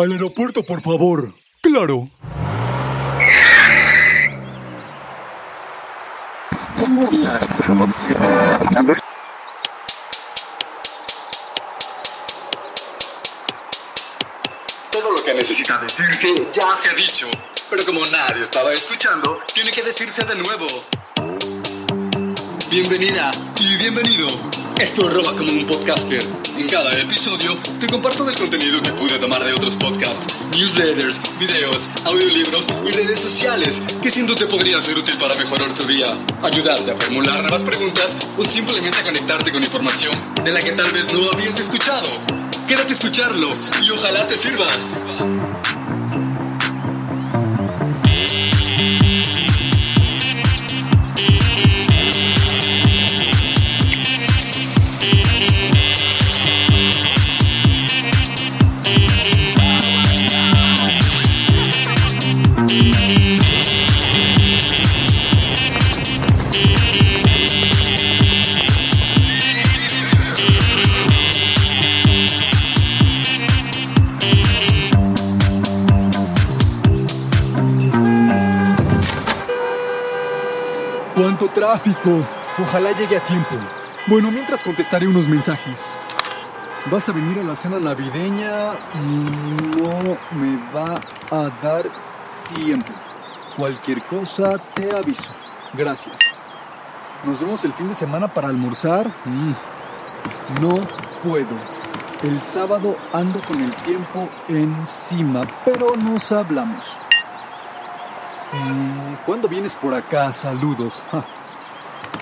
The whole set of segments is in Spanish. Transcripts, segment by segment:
Al aeropuerto, por favor. Claro. Todo lo que necesita decirse ya se ha dicho. Pero como nadie estaba escuchando, tiene que decirse de nuevo. Bienvenida y bienvenido. Esto es Roba como un podcaster. En cada episodio te comparto del contenido que pude tomar de otros podcasts, newsletters, videos, audiolibros y redes sociales que siento te podrían ser útil para mejorar tu día, ayudarte a formular nuevas preguntas o simplemente a conectarte con información de la que tal vez no habías escuchado. Quédate a escucharlo y ojalá te sirva. Tráfico! Ojalá llegue a tiempo. Bueno, mientras contestaré unos mensajes. ¿Vas a venir a la cena navideña? No me va a dar tiempo. Cualquier cosa te aviso. Gracias. ¿Nos vemos el fin de semana para almorzar? Mm, No puedo. El sábado ando con el tiempo encima, pero nos hablamos. Mm, ¿Cuándo vienes por acá? Saludos.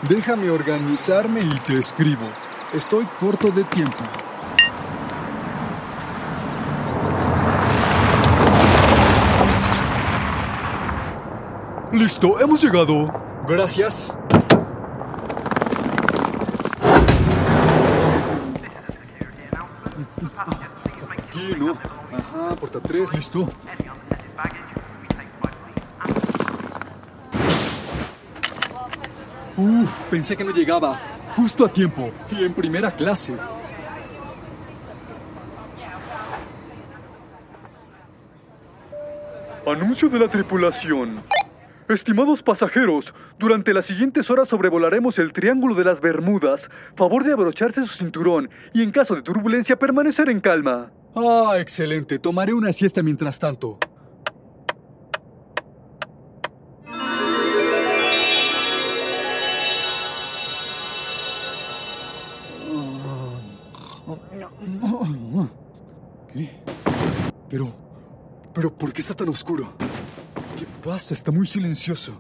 Déjame organizarme y te escribo. Estoy corto de tiempo. Listo, hemos llegado. Gracias. Aquí, ¿no? Ajá, porta tres, listo. Uf, pensé que no llegaba. Justo a tiempo. Y en primera clase. Anuncio de la tripulación. Estimados pasajeros, durante las siguientes horas sobrevolaremos el Triángulo de las Bermudas. Favor de abrocharse su cinturón y en caso de turbulencia permanecer en calma. Ah, excelente. Tomaré una siesta mientras tanto. ¿Qué? Pero... Pero, ¿por qué está tan oscuro? ¿Qué pasa? Está muy silencioso.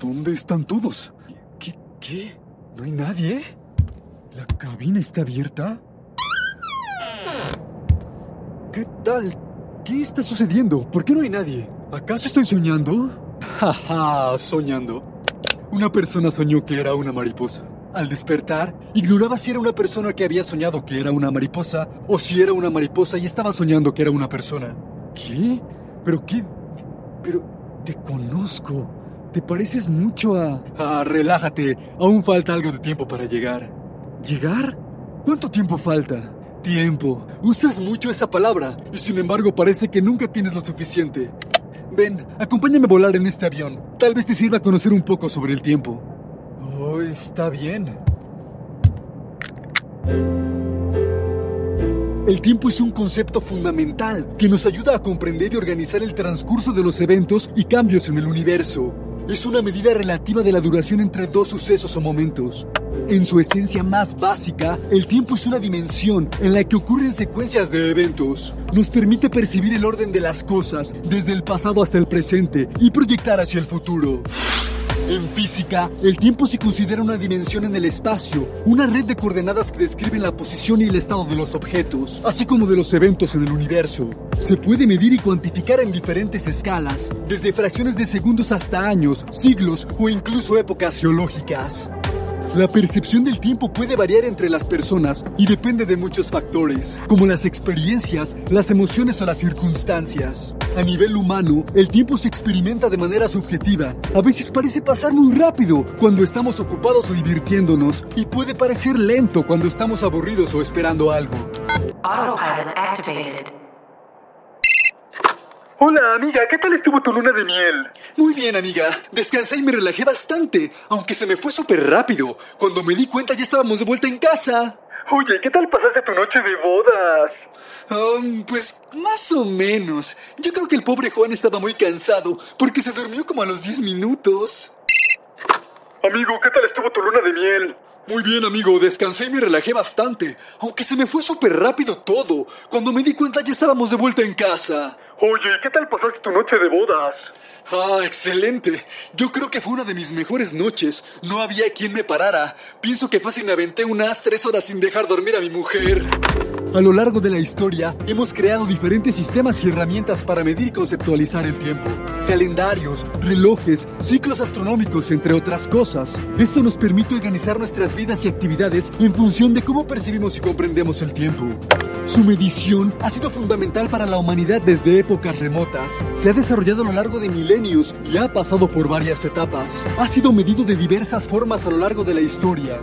¿Dónde están todos? ¿Qué? ¿Qué? ¿No hay nadie? ¿La cabina está abierta? ¿Qué tal? ¿Qué está sucediendo? ¿Por qué no hay nadie? ¿Acaso estoy soñando? Jaja, soñando. Una persona soñó que era una mariposa. Al despertar, ignoraba si era una persona que había soñado que era una mariposa o si era una mariposa y estaba soñando que era una persona. ¿Qué? ¿Pero qué? Pero te conozco. Te pareces mucho a... Ah, relájate. Aún falta algo de tiempo para llegar. ¿Llegar? ¿Cuánto tiempo falta? Tiempo. Usas mucho esa palabra y sin embargo parece que nunca tienes lo suficiente. Ven, acompáñame a volar en este avión. Tal vez te sirva conocer un poco sobre el tiempo. Está bien. El tiempo es un concepto fundamental que nos ayuda a comprender y organizar el transcurso de los eventos y cambios en el universo. Es una medida relativa de la duración entre dos sucesos o momentos. En su esencia más básica, el tiempo es una dimensión en la que ocurren secuencias de eventos. Nos permite percibir el orden de las cosas desde el pasado hasta el presente y proyectar hacia el futuro. En física, el tiempo se considera una dimensión en el espacio, una red de coordenadas que describen la posición y el estado de los objetos, así como de los eventos en el universo. Se puede medir y cuantificar en diferentes escalas, desde fracciones de segundos hasta años, siglos o incluso épocas geológicas. La percepción del tiempo puede variar entre las personas y depende de muchos factores, como las experiencias, las emociones o las circunstancias. A nivel humano, el tiempo se experimenta de manera subjetiva. A veces parece pasar muy rápido cuando estamos ocupados o divirtiéndonos y puede parecer lento cuando estamos aburridos o esperando algo. Hola, amiga, ¿qué tal estuvo tu luna de miel? Muy bien, amiga. Descansé y me relajé bastante, aunque se me fue súper rápido. Cuando me di cuenta ya estábamos de vuelta en casa. Oye, ¿qué tal pasaste tu noche de bodas? Um, pues más o menos. Yo creo que el pobre Juan estaba muy cansado porque se durmió como a los 10 minutos. Amigo, ¿qué tal estuvo tu luna de miel? Muy bien, amigo. Descansé y me relajé bastante, aunque se me fue súper rápido todo. Cuando me di cuenta ya estábamos de vuelta en casa. Oye, ¿qué tal pasaste tu noche de bodas? Ah, excelente. Yo creo que fue una de mis mejores noches. No había quien me parara. Pienso que fácil me aventé unas tres horas sin dejar dormir a mi mujer. A lo largo de la historia, hemos creado diferentes sistemas y herramientas para medir y conceptualizar el tiempo. Calendarios, relojes, ciclos astronómicos, entre otras cosas. Esto nos permite organizar nuestras vidas y actividades en función de cómo percibimos y comprendemos el tiempo. Su medición ha sido fundamental para la humanidad desde épocas remotas. Se ha desarrollado a lo largo de milenios y ha pasado por varias etapas. Ha sido medido de diversas formas a lo largo de la historia.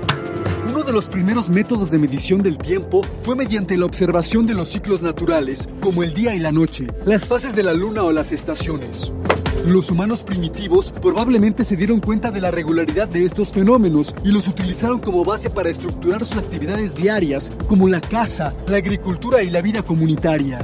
Uno de los primeros métodos de medición del tiempo fue mediante la observación de los ciclos naturales, como el día y la noche, las fases de la luna o las estaciones. Los humanos primitivos probablemente se dieron cuenta de la regularidad de estos fenómenos y los utilizaron como base para estructurar sus actividades diarias, como la caza, la agricultura y la vida comunitaria.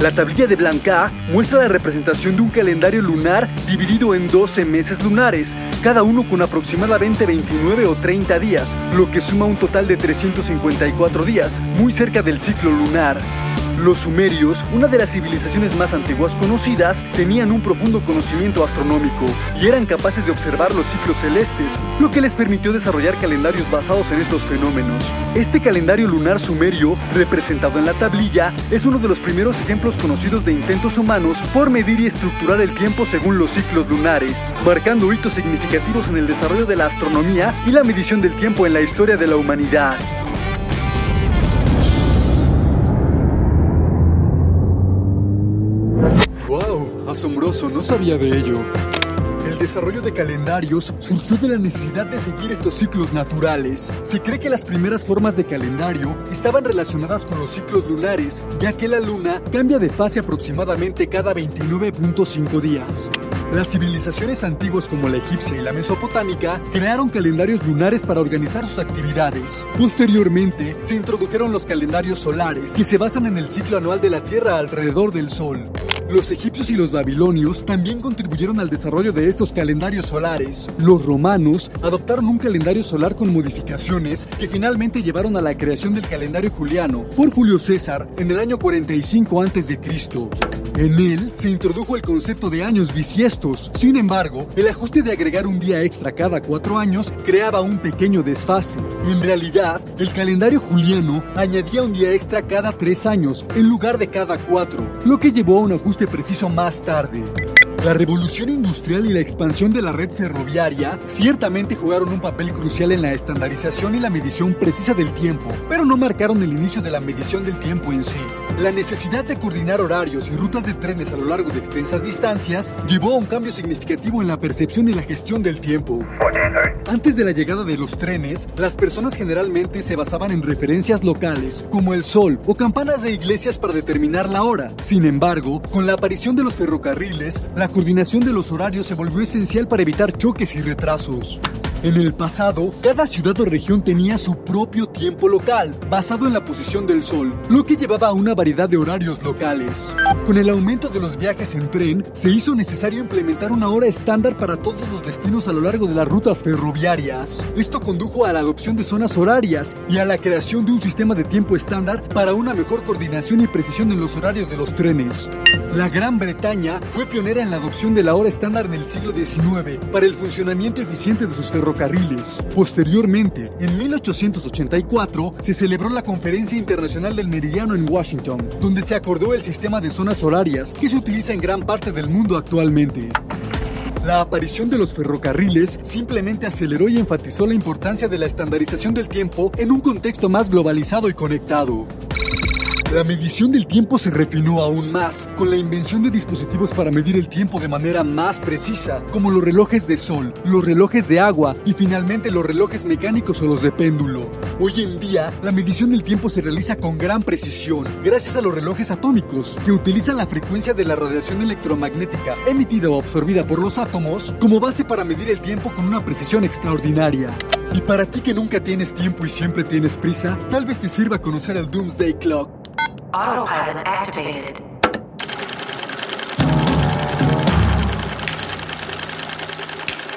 La tablilla de Blanca muestra la representación de un calendario lunar dividido en 12 meses lunares, cada uno con aproximadamente 29 o 30 días, lo que suma un total de 354 días, muy cerca del ciclo lunar. Los sumerios, una de las civilizaciones más antiguas conocidas, tenían un profundo conocimiento astronómico y eran capaces de observar los ciclos celestes, lo que les permitió desarrollar calendarios basados en estos fenómenos. Este calendario lunar sumerio, representado en la tablilla, es uno de los primeros ejemplos conocidos de intentos humanos por medir y estructurar el tiempo según los ciclos lunares, marcando hitos significativos en el desarrollo de la astronomía y la medición del tiempo en la historia de la humanidad. Asombroso, no sabía de ello. El desarrollo de calendarios surgió de la necesidad de seguir estos ciclos naturales. Se cree que las primeras formas de calendario estaban relacionadas con los ciclos lunares, ya que la luna cambia de fase aproximadamente cada 29.5 días. Las civilizaciones antiguas como la egipcia y la mesopotámica crearon calendarios lunares para organizar sus actividades. Posteriormente, se introdujeron los calendarios solares, que se basan en el ciclo anual de la Tierra alrededor del Sol. Los egipcios y los babilonios también contribuyeron al desarrollo de estos calendarios solares. Los romanos adoptaron un calendario solar con modificaciones que finalmente llevaron a la creación del calendario juliano por Julio César en el año 45 a.C. En él se introdujo el concepto de años bisiestos. Sin embargo, el ajuste de agregar un día extra cada cuatro años creaba un pequeño desfase. En realidad, el calendario juliano añadía un día extra cada tres años en lugar de cada cuatro, lo que llevó a un ajuste preciso más tarde. La revolución industrial y la expansión de la red ferroviaria ciertamente jugaron un papel crucial en la estandarización y la medición precisa del tiempo, pero no marcaron el inicio de la medición del tiempo en sí. La necesidad de coordinar horarios y rutas de trenes a lo largo de extensas distancias llevó a un cambio significativo en la percepción y la gestión del tiempo. Antes de la llegada de los trenes, las personas generalmente se basaban en referencias locales, como el sol o campanas de iglesias para determinar la hora. Sin embargo, con la aparición de los ferrocarriles, la coordinación de los horarios se volvió esencial para evitar choques y retrasos. En el pasado, cada ciudad o región tenía su propio tiempo local, basado en la posición del sol, lo que llevaba a una variedad de horarios locales. Con el aumento de los viajes en tren, se hizo necesario implementar una hora estándar para todos los destinos a lo largo de las rutas ferroviarias. Esto condujo a la adopción de zonas horarias y a la creación de un sistema de tiempo estándar para una mejor coordinación y precisión en los horarios de los trenes. La Gran Bretaña fue pionera en la adopción de la hora estándar en el siglo XIX para el funcionamiento eficiente de sus ferrocarriles Posteriormente, en 1884, se celebró la Conferencia Internacional del Meridiano en Washington, donde se acordó el sistema de zonas horarias que se utiliza en gran parte del mundo actualmente. La aparición de los ferrocarriles simplemente aceleró y enfatizó la importancia de la estandarización del tiempo en un contexto más globalizado y conectado. La medición del tiempo se refinó aún más con la invención de dispositivos para medir el tiempo de manera más precisa, como los relojes de sol, los relojes de agua y finalmente los relojes mecánicos o los de péndulo. Hoy en día, la medición del tiempo se realiza con gran precisión gracias a los relojes atómicos, que utilizan la frecuencia de la radiación electromagnética emitida o absorbida por los átomos como base para medir el tiempo con una precisión extraordinaria. Y para ti que nunca tienes tiempo y siempre tienes prisa, tal vez te sirva conocer el Doomsday Clock. Activated.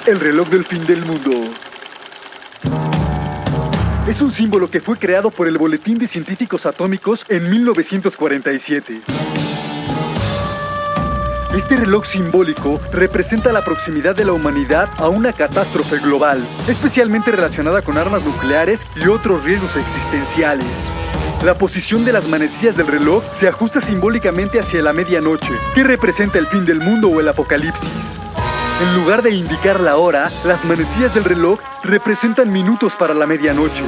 El reloj del fin del mundo. Es un símbolo que fue creado por el Boletín de Científicos Atómicos en 1947. Este reloj simbólico representa la proximidad de la humanidad a una catástrofe global, especialmente relacionada con armas nucleares y otros riesgos existenciales. La posición de las manecillas del reloj se ajusta simbólicamente hacia la medianoche, que representa el fin del mundo o el apocalipsis. En lugar de indicar la hora, las manecillas del reloj representan minutos para la medianoche.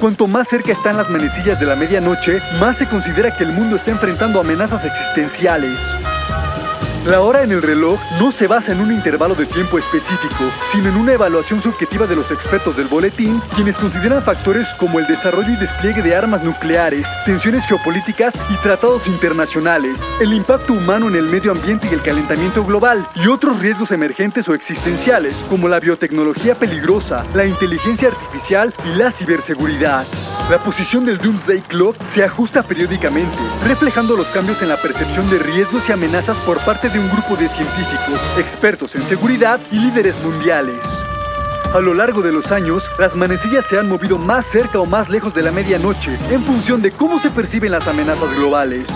Cuanto más cerca están las manecillas de la medianoche, más se considera que el mundo está enfrentando amenazas existenciales. La hora en el reloj no se basa en un intervalo de tiempo específico, sino en una evaluación subjetiva de los expertos del boletín, quienes consideran factores como el desarrollo y despliegue de armas nucleares, tensiones geopolíticas y tratados internacionales, el impacto humano en el medio ambiente y el calentamiento global, y otros riesgos emergentes o existenciales, como la biotecnología peligrosa, la inteligencia artificial y la ciberseguridad. La posición del Doomsday Clock se ajusta periódicamente, reflejando los cambios en la percepción de riesgos y amenazas por parte de un grupo de científicos, expertos en seguridad y líderes mundiales. A lo largo de los años, las manecillas se han movido más cerca o más lejos de la medianoche en función de cómo se perciben las amenazas globales.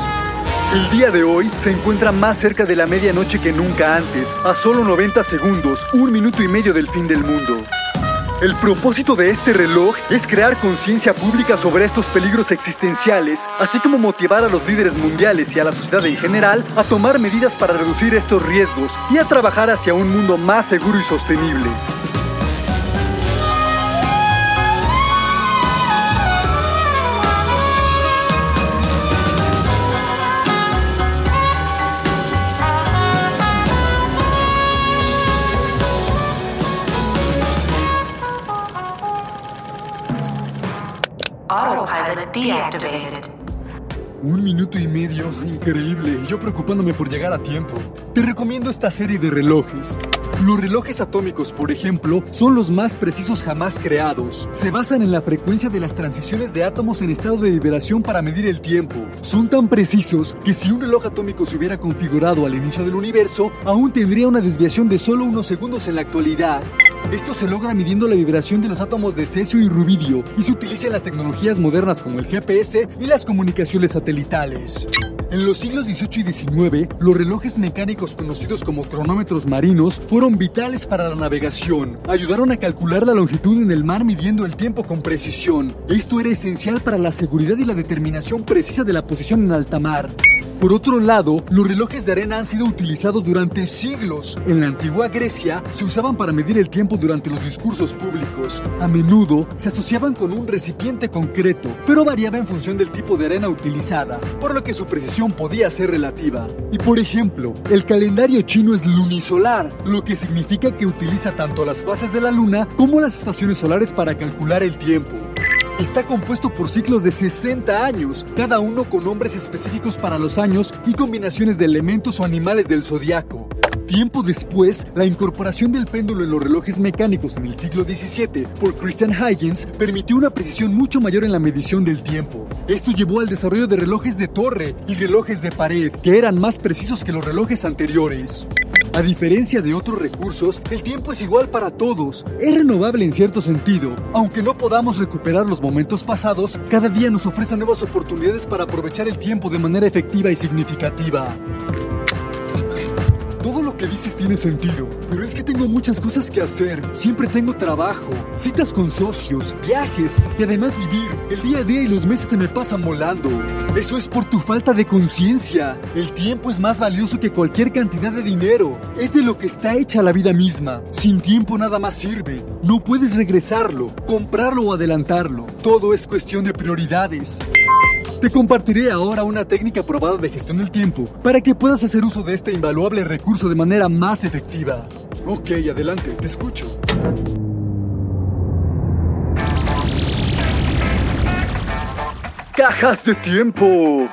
El día de hoy se encuentra más cerca de la medianoche que nunca antes, a solo 90 segundos, un minuto y medio del fin del mundo. El propósito de este reloj es crear conciencia pública sobre estos peligros existenciales, así como motivar a los líderes mundiales y a la sociedad en general a tomar medidas para reducir estos riesgos y a trabajar hacia un mundo más seguro y sostenible. Un minuto y medio, increíble, yo preocupándome por llegar a tiempo. Te recomiendo esta serie de relojes. Los relojes atómicos, por ejemplo, son los más precisos jamás creados. Se basan en la frecuencia de las transiciones de átomos en estado de liberación para medir el tiempo. Son tan precisos que si un reloj atómico se hubiera configurado al inicio del universo, aún tendría una desviación de solo unos segundos en la actualidad. Esto se logra midiendo la vibración de los átomos de cesio y rubidio y se utiliza en las tecnologías modernas como el GPS y las comunicaciones satelitales. En los siglos XVIII y XIX, los relojes mecánicos conocidos como cronómetros marinos fueron vitales para la navegación. Ayudaron a calcular la longitud en el mar midiendo el tiempo con precisión. Esto era esencial para la seguridad y la determinación precisa de la posición en alta mar. Por otro lado, los relojes de arena han sido utilizados durante siglos. En la antigua Grecia se usaban para medir el tiempo durante los discursos públicos. A menudo se asociaban con un recipiente concreto, pero variaba en función del tipo de arena utilizada, por lo que su precisión podía ser relativa. Y por ejemplo, el calendario chino es lunisolar, lo que significa que utiliza tanto las fases de la luna como las estaciones solares para calcular el tiempo. Está compuesto por ciclos de 60 años, cada uno con nombres específicos para los años y combinaciones de elementos o animales del zodiaco. Tiempo después, la incorporación del péndulo en los relojes mecánicos en el siglo XVII por Christian Huygens permitió una precisión mucho mayor en la medición del tiempo. Esto llevó al desarrollo de relojes de torre y relojes de pared, que eran más precisos que los relojes anteriores. A diferencia de otros recursos, el tiempo es igual para todos. Es renovable en cierto sentido. Aunque no podamos recuperar los momentos pasados, cada día nos ofrece nuevas oportunidades para aprovechar el tiempo de manera efectiva y significativa que dices tiene sentido, pero es que tengo muchas cosas que hacer. Siempre tengo trabajo, citas con socios, viajes y además vivir. El día a día y los meses se me pasan volando. Eso es por tu falta de conciencia. El tiempo es más valioso que cualquier cantidad de dinero. Es de lo que está hecha la vida misma. Sin tiempo nada más sirve. No puedes regresarlo, comprarlo o adelantarlo. Todo es cuestión de prioridades. Te compartiré ahora una técnica probada de gestión del tiempo para que puedas hacer uso de este invaluable recurso de manera más efectiva. Ok, adelante, te escucho. Cajas de tiempo.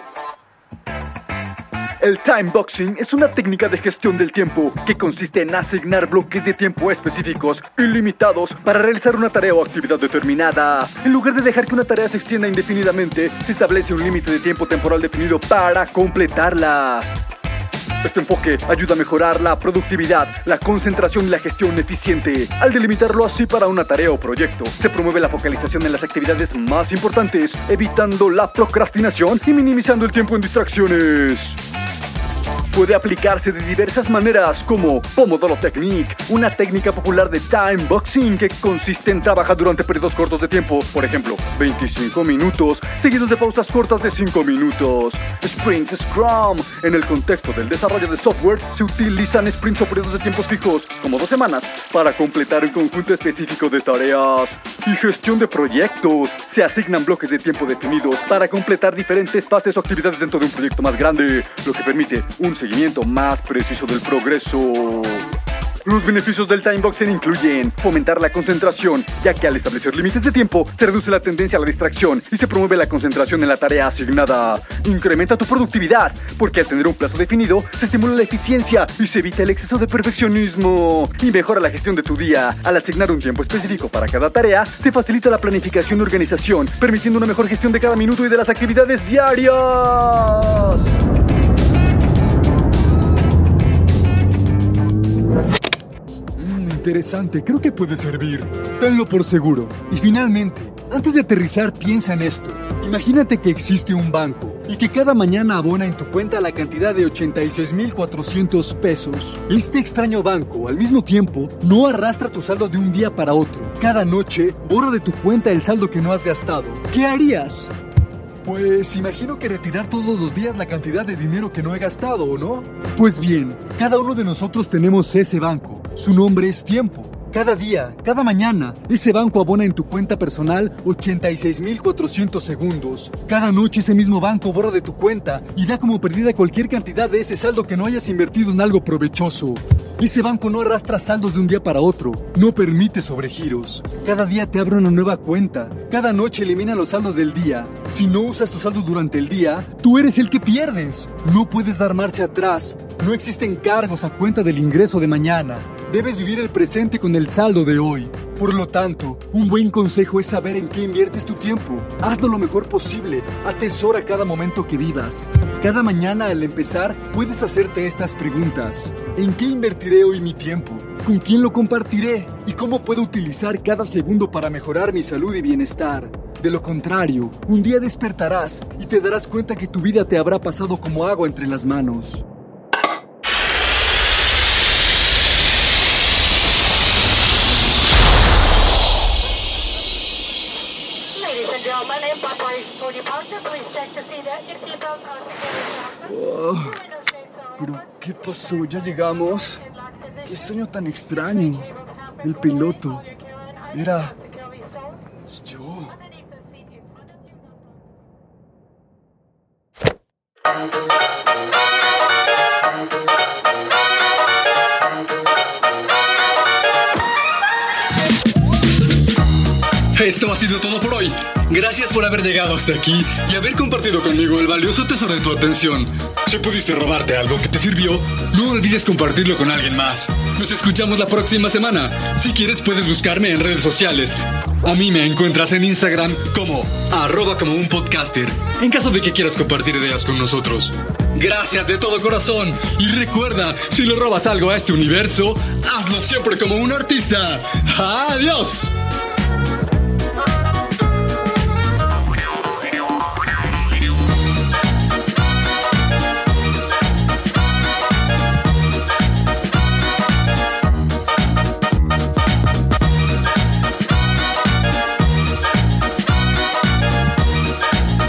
El time boxing es una técnica de gestión del tiempo que consiste en asignar bloques de tiempo específicos y limitados para realizar una tarea o actividad determinada. En lugar de dejar que una tarea se extienda indefinidamente, se establece un límite de tiempo temporal definido para completarla. Este enfoque ayuda a mejorar la productividad, la concentración y la gestión eficiente. Al delimitarlo así para una tarea o proyecto, se promueve la focalización en las actividades más importantes, evitando la procrastinación y minimizando el tiempo en distracciones. Puede aplicarse de diversas maneras como Pomodoro Technique, una técnica popular de time boxing que consiste en trabajar durante periodos cortos de tiempo, por ejemplo, 25 minutos, seguidos de pausas cortas de 5 minutos. Sprint Scrum. En el contexto del desarrollo de software, se utilizan sprints o periodos de tiempos fijos, como dos semanas, para completar un conjunto específico de tareas. Y gestión de proyectos. Se asignan bloques de tiempo definidos para completar diferentes fases o actividades dentro de un proyecto más grande, lo que permite un seguimiento más preciso del progreso. Los beneficios del timeboxing incluyen fomentar la concentración, ya que al establecer límites de tiempo se reduce la tendencia a la distracción y se promueve la concentración en la tarea asignada. Incrementa tu productividad, porque al tener un plazo definido se estimula la eficiencia y se evita el exceso de perfeccionismo. Y mejora la gestión de tu día. Al asignar un tiempo específico para cada tarea, se facilita la planificación y organización, permitiendo una mejor gestión de cada minuto y de las actividades diarias. Interesante, creo que puede servir. Tenlo por seguro. Y finalmente, antes de aterrizar, piensa en esto. Imagínate que existe un banco y que cada mañana abona en tu cuenta la cantidad de 86.400 pesos. Este extraño banco, al mismo tiempo, no arrastra tu saldo de un día para otro. Cada noche, borra de tu cuenta el saldo que no has gastado. ¿Qué harías? Pues imagino que retirar todos los días la cantidad de dinero que no he gastado, ¿o no? Pues bien, cada uno de nosotros tenemos ese banco. Su nombre es tiempo. Cada día, cada mañana, ese banco abona en tu cuenta personal 86.400 segundos. Cada noche ese mismo banco borra de tu cuenta y da como perdida cualquier cantidad de ese saldo que no hayas invertido en algo provechoso. Ese banco no arrastra saldos de un día para otro, no permite sobregiros. Cada día te abre una nueva cuenta, cada noche elimina los saldos del día. Si no usas tu saldo durante el día, tú eres el que pierdes. No puedes dar marcha atrás. No existen cargos a cuenta del ingreso de mañana. Debes vivir el presente con el saldo de hoy. Por lo tanto, un buen consejo es saber en qué inviertes tu tiempo. Hazlo lo mejor posible. Atesora cada momento que vivas. Cada mañana al empezar puedes hacerte estas preguntas. ¿En qué invertiré hoy mi tiempo? ¿Con quién lo compartiré? ¿Y cómo puedo utilizar cada segundo para mejorar mi salud y bienestar? De lo contrario, un día despertarás y te darás cuenta que tu vida te habrá pasado como agua entre las manos. Pero. ¿qué pasó? ¿Ya llegamos? ¿Qué sueño tan extraño? El piloto. Era... yo. Esto ha sido todo por hoy. Gracias por haber llegado hasta aquí y haber compartido conmigo el valioso tesoro de tu atención. Si pudiste robarte algo que te sirvió, no olvides compartirlo con alguien más. Nos escuchamos la próxima semana. Si quieres puedes buscarme en redes sociales. A mí me encuentras en Instagram como arroba como un podcaster, en caso de que quieras compartir ideas con nosotros. Gracias de todo corazón y recuerda, si le robas algo a este universo, hazlo siempre como un artista. Adiós.